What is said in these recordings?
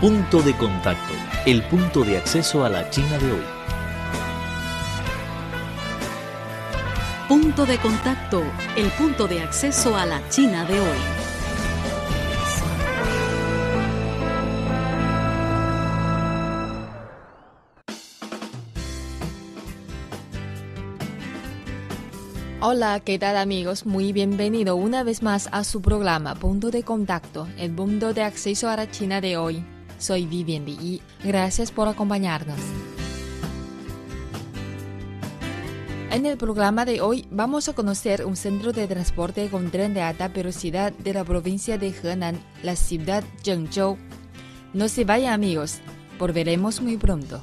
Punto de contacto, el punto de acceso a la China de hoy. Punto de contacto, el punto de acceso a la China de hoy. Hola, ¿qué tal amigos? Muy bienvenido una vez más a su programa Punto de Contacto, el punto de acceso a la China de hoy. Soy Vivian y gracias por acompañarnos. En el programa de hoy vamos a conocer un centro de transporte con tren de alta velocidad de la provincia de Henan, la ciudad Zhengzhou. No se vayan amigos, volveremos muy pronto.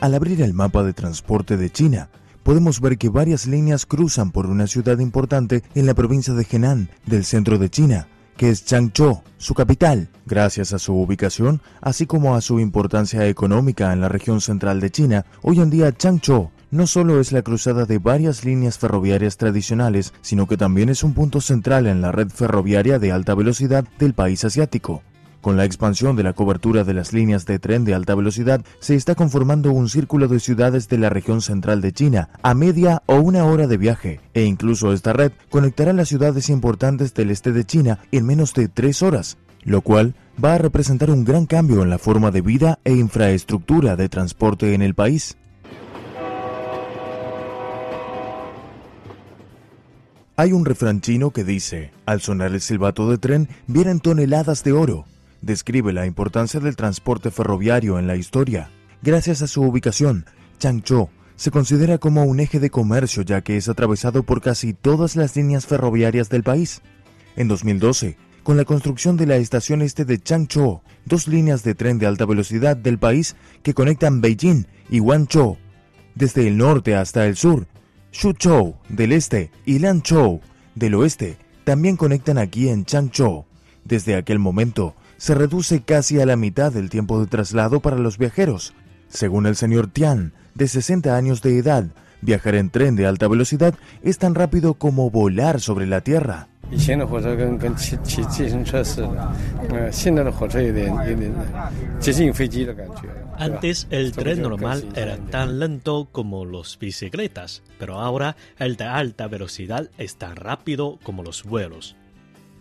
Al abrir el mapa de transporte de China, podemos ver que varias líneas cruzan por una ciudad importante en la provincia de Henan, del centro de China, que es Changzhou, su capital. Gracias a su ubicación, así como a su importancia económica en la región central de China, hoy en día Changzhou no solo es la cruzada de varias líneas ferroviarias tradicionales, sino que también es un punto central en la red ferroviaria de alta velocidad del país asiático. Con la expansión de la cobertura de las líneas de tren de alta velocidad, se está conformando un círculo de ciudades de la región central de China a media o una hora de viaje, e incluso esta red conectará las ciudades importantes del este de China en menos de tres horas, lo cual va a representar un gran cambio en la forma de vida e infraestructura de transporte en el país. Hay un refrán chino que dice, al sonar el silbato de tren vienen toneladas de oro. Describe la importancia del transporte ferroviario en la historia. Gracias a su ubicación, Changzhou se considera como un eje de comercio ya que es atravesado por casi todas las líneas ferroviarias del país. En 2012, con la construcción de la estación este de Changzhou, dos líneas de tren de alta velocidad del país que conectan Beijing y Guangzhou, desde el norte hasta el sur, Suzhou del este y Lanzhou del oeste, también conectan aquí en Changzhou. Desde aquel momento, se reduce casi a la mitad del tiempo de traslado para los viajeros. Según el señor Tian, de 60 años de edad, viajar en tren de alta velocidad es tan rápido como volar sobre la Tierra. Antes el tren normal era tan lento como los bicicletas, pero ahora el de alta velocidad es tan rápido como los vuelos.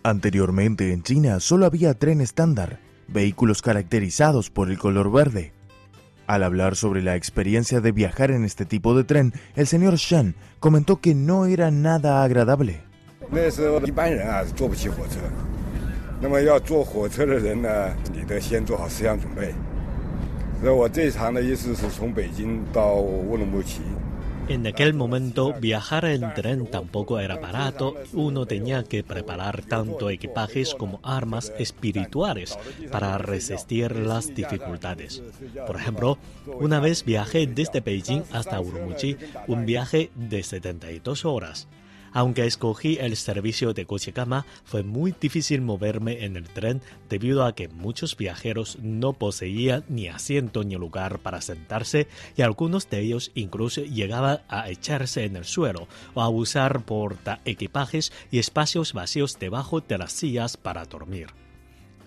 Anteriormente en China solo había tren estándar, vehículos caracterizados por el color verde. Al hablar sobre la experiencia de viajar en este tipo de tren, el señor Shan comentó que no era nada agradable. En aquel momento viajar en tren tampoco era barato, uno tenía que preparar tanto equipajes como armas espirituales para resistir las dificultades. Por ejemplo, una vez viajé desde Beijing hasta Urumqi, un viaje de 72 horas. Aunque escogí el servicio de coche cama, fue muy difícil moverme en el tren debido a que muchos viajeros no poseían ni asiento ni lugar para sentarse y algunos de ellos incluso llegaban a echarse en el suelo o a usar porta equipajes y espacios vacíos debajo de las sillas para dormir.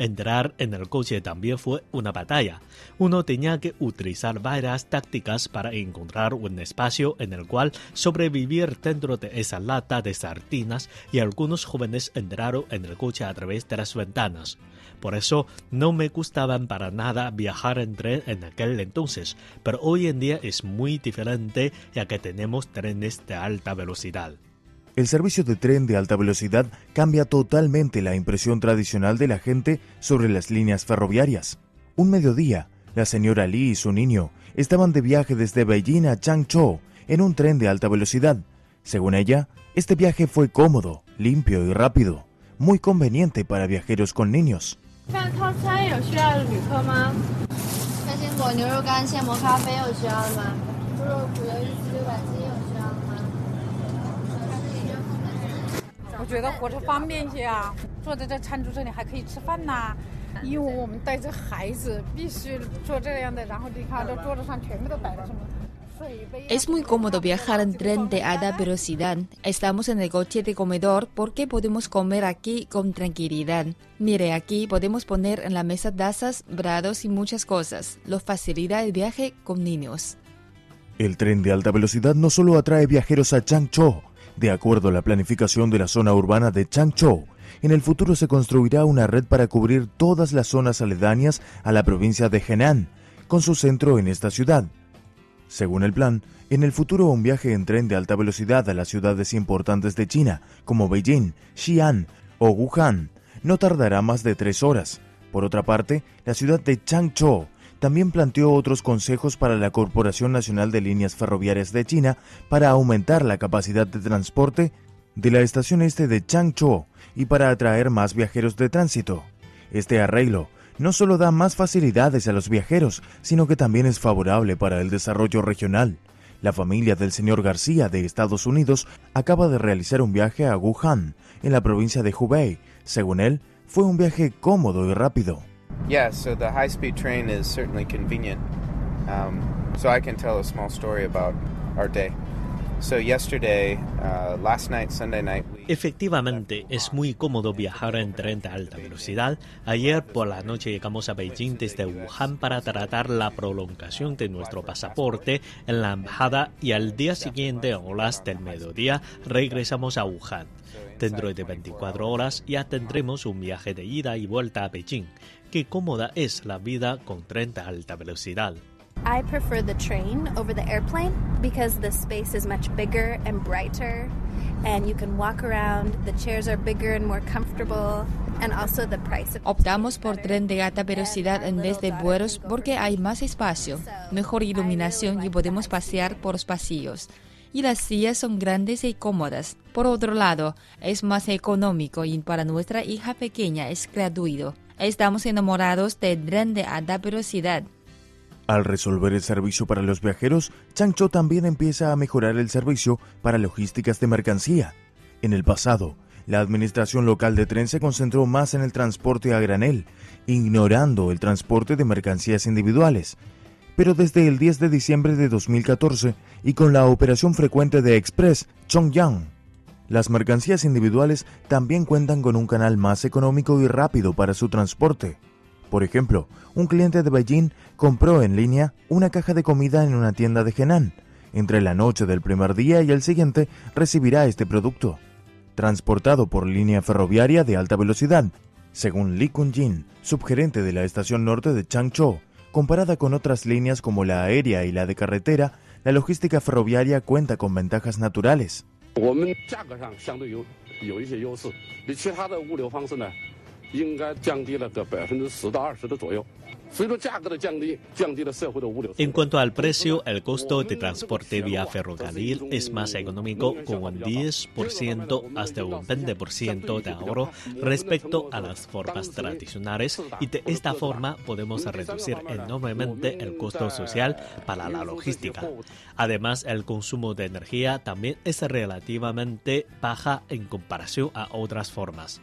Entrar en el coche también fue una batalla. Uno tenía que utilizar varias tácticas para encontrar un espacio en el cual sobrevivir dentro de esa lata de sardinas y algunos jóvenes entraron en el coche a través de las ventanas. Por eso no me gustaban para nada viajar en tren en aquel entonces, pero hoy en día es muy diferente ya que tenemos trenes de alta velocidad. El servicio de tren de alta velocidad cambia totalmente la impresión tradicional de la gente sobre las líneas ferroviarias. Un mediodía, la señora Lee y su niño estaban de viaje desde Beijing a Changzhou en un tren de alta velocidad. Según ella, este viaje fue cómodo, limpio y rápido. muy conveniente para viajeros con niños. Es muy cómodo viajar en tren de alta velocidad. Estamos en el coche de comedor porque podemos comer aquí con tranquilidad. Mire, aquí podemos poner en la mesa tazas, brados y muchas cosas. Lo facilita el viaje con niños. El tren de alta velocidad no solo atrae viajeros a Changzhou. De acuerdo a la planificación de la zona urbana de Changzhou, en el futuro se construirá una red para cubrir todas las zonas aledañas a la provincia de Henan, con su centro en esta ciudad. Según el plan, en el futuro un viaje en tren de alta velocidad a las ciudades importantes de China, como Beijing, Xi'an o Wuhan, no tardará más de tres horas. Por otra parte, la ciudad de Changzhou también planteó otros consejos para la Corporación Nacional de Líneas Ferroviarias de China para aumentar la capacidad de transporte de la estación este de Changzhou y para atraer más viajeros de tránsito. Este arreglo no solo da más facilidades a los viajeros, sino que también es favorable para el desarrollo regional. La familia del señor García de Estados Unidos acaba de realizar un viaje a Wuhan, en la provincia de Hubei. Según él, fue un viaje cómodo y rápido. Yeah, so the high-speed train is certainly convenient. Um, so I can tell a small story about our day. So yesterday, uh, last night, Sunday night, we Efectivamente, es muy cómodo viajar en tren de alta velocidad. Ayer por la noche llegamos a Beijing desde Wuhan para tratar la prolongación de nuestro pasaporte en la embajada y al día siguiente, a horas del mediodía, regresamos a Wuhan. Dentro de 24 horas ya tendremos un viaje de ida y vuelta a Beijing. Qué cómoda es la vida con tren de alta velocidad. I prefer the train over the airplane because the space is much bigger and brighter and you can walk around. The chairs are bigger and more comfortable and also the price of Optamos por tren de alta velocidad en vez de vuelos porque hay más espacio, mejor iluminación y podemos pasear por los pasillos. Y las sillas son grandes y cómodas. Por otro lado, es más económico y para nuestra hija pequeña es gratuito. Estamos enamorados del tren de alta velocidad. Al resolver el servicio para los viajeros, Changzhou también empieza a mejorar el servicio para logísticas de mercancía. En el pasado, la administración local de tren se concentró más en el transporte a granel, ignorando el transporte de mercancías individuales. Pero desde el 10 de diciembre de 2014 y con la operación frecuente de Express Chongyang, las mercancías individuales también cuentan con un canal más económico y rápido para su transporte. Por ejemplo, un cliente de Beijing compró en línea una caja de comida en una tienda de Henan. Entre la noche del primer día y el siguiente recibirá este producto. Transportado por línea ferroviaria de alta velocidad, según Li Kunjin, subgerente de la estación norte de Changzhou, comparada con otras líneas como la aérea y la de carretera, la logística ferroviaria cuenta con ventajas naturales. En cuanto al precio, el costo de transporte vía ferrocarril es más económico con un 10% hasta un 20% de ahorro respecto a las formas tradicionales y de esta forma podemos reducir enormemente el costo social para la logística. Además, el consumo de energía también es relativamente baja en comparación a otras formas.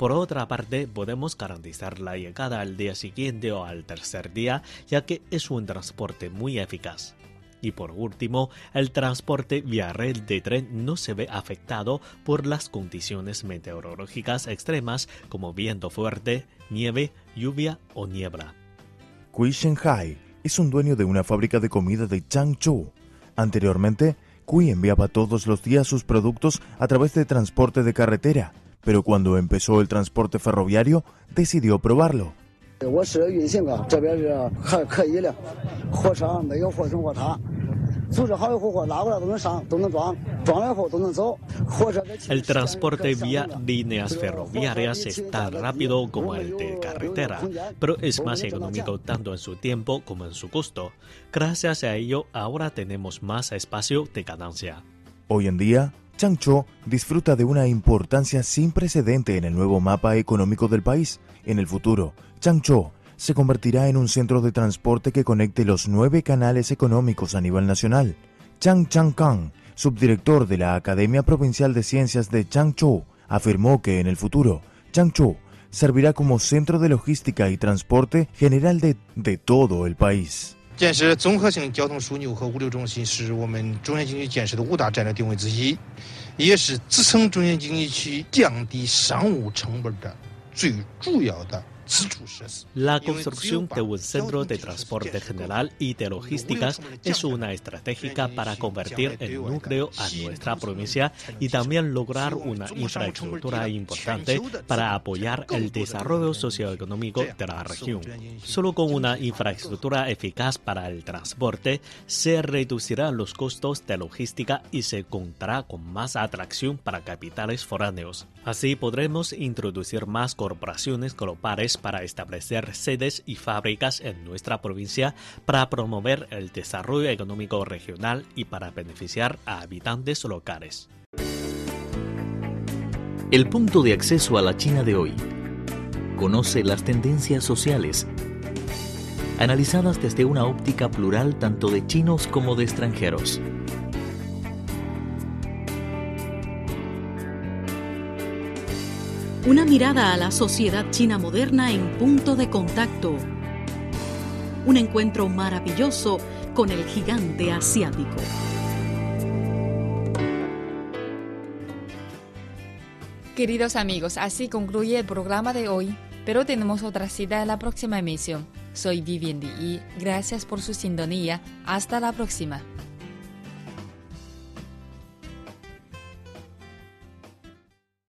Por otra parte, podemos garantizar la llegada al día siguiente o al tercer día, ya que es un transporte muy eficaz. Y por último, el transporte vía red de tren no se ve afectado por las condiciones meteorológicas extremas como viento fuerte, nieve, lluvia o niebla. Kui Shanghai es un dueño de una fábrica de comida de Changzhou. Anteriormente, Kui enviaba todos los días sus productos a través de transporte de carretera, pero cuando empezó el transporte ferroviario decidió probarlo. El transporte vía líneas ferroviarias es tan rápido como el de carretera, pero es más económico tanto en su tiempo como en su costo. Gracias a ello, ahora tenemos más espacio de ganancia. Hoy en día, Changzhou disfruta de una importancia sin precedente en el nuevo mapa económico del país. En el futuro, Changzhou se convertirá en un centro de transporte que conecte los nueve canales económicos a nivel nacional. Chang Changkang, subdirector de la Academia Provincial de Ciencias de Changzhou, afirmó que en el futuro, Changzhou servirá como centro de logística y transporte general de, de todo el país. 建设综合性交通枢纽和物流中心是我们中原经济建设的五大战略定位之一，也是支撑中原经济区降低商务成本的最主要的 La construcción de un centro de transporte general y de logísticas es una estratégica para convertir el núcleo a nuestra provincia y también lograr una infraestructura importante para apoyar el desarrollo socioeconómico de la región. Solo con una infraestructura eficaz para el transporte se reducirán los costos de logística y se contará con más atracción para capitales foráneos. Así podremos introducir más corporaciones globales para establecer sedes y fábricas en nuestra provincia para promover el desarrollo económico regional y para beneficiar a habitantes locales. El punto de acceso a la China de hoy. Conoce las tendencias sociales, analizadas desde una óptica plural tanto de chinos como de extranjeros. Una mirada a la sociedad china moderna en punto de contacto. Un encuentro maravilloso con el gigante asiático. Queridos amigos, así concluye el programa de hoy, pero tenemos otra cita en la próxima emisión. Soy Vivian Di y gracias por su sintonía. Hasta la próxima.